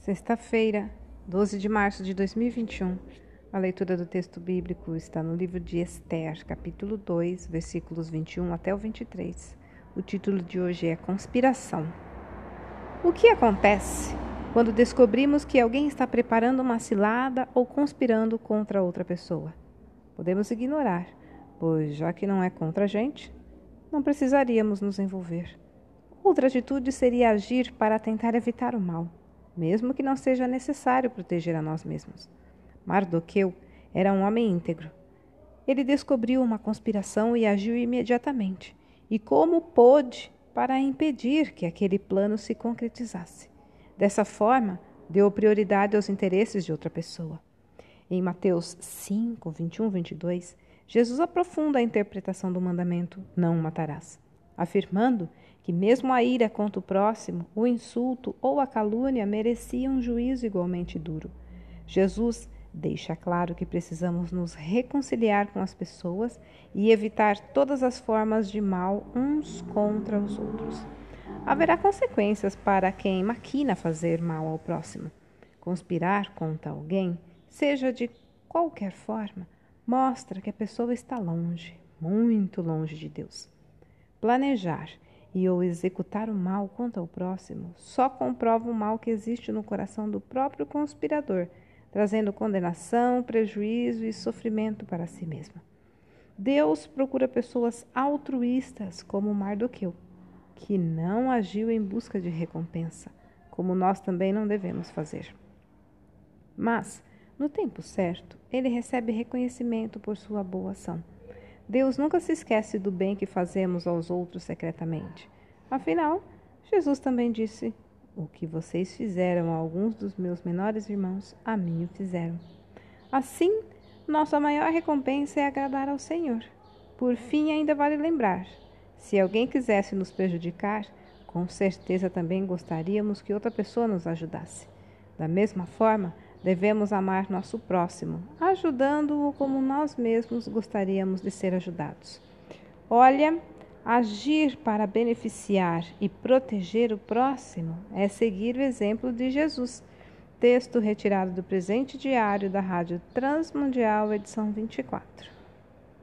Sexta-feira, 12 de março de 2021. A leitura do texto bíblico está no livro de Esther, capítulo 2, versículos 21 até o 23. O título de hoje é Conspiração. O que acontece quando descobrimos que alguém está preparando uma cilada ou conspirando contra outra pessoa? Podemos ignorar, pois já que não é contra a gente, não precisaríamos nos envolver. Outra atitude seria agir para tentar evitar o mal mesmo que não seja necessário proteger a nós mesmos. Mardoqueu era um homem íntegro. Ele descobriu uma conspiração e agiu imediatamente, e como pôde para impedir que aquele plano se concretizasse. Dessa forma, deu prioridade aos interesses de outra pessoa. Em Mateus 5, 21, 22, Jesus aprofunda a interpretação do mandamento: não matarás, afirmando que mesmo a ira contra o próximo, o insulto ou a calúnia mereciam um juízo igualmente duro. Jesus deixa claro que precisamos nos reconciliar com as pessoas e evitar todas as formas de mal uns contra os outros. Haverá consequências para quem maquina fazer mal ao próximo. Conspirar contra alguém, seja de qualquer forma, mostra que a pessoa está longe, muito longe de Deus. Planejar e ou executar o mal contra o próximo só comprova o mal que existe no coração do próprio conspirador, trazendo condenação, prejuízo e sofrimento para si mesmo. Deus procura pessoas altruístas como Mardoqueu, que não agiu em busca de recompensa, como nós também não devemos fazer. Mas, no tempo certo, ele recebe reconhecimento por sua boa ação. Deus nunca se esquece do bem que fazemos aos outros secretamente. Afinal, Jesus também disse: O que vocês fizeram a alguns dos meus menores irmãos, a mim o fizeram. Assim, nossa maior recompensa é agradar ao Senhor. Por fim, ainda vale lembrar: se alguém quisesse nos prejudicar, com certeza também gostaríamos que outra pessoa nos ajudasse. Da mesma forma, Devemos amar nosso próximo, ajudando-o como nós mesmos gostaríamos de ser ajudados. Olha, agir para beneficiar e proteger o próximo é seguir o exemplo de Jesus. Texto retirado do presente diário da Rádio Transmundial, edição 24.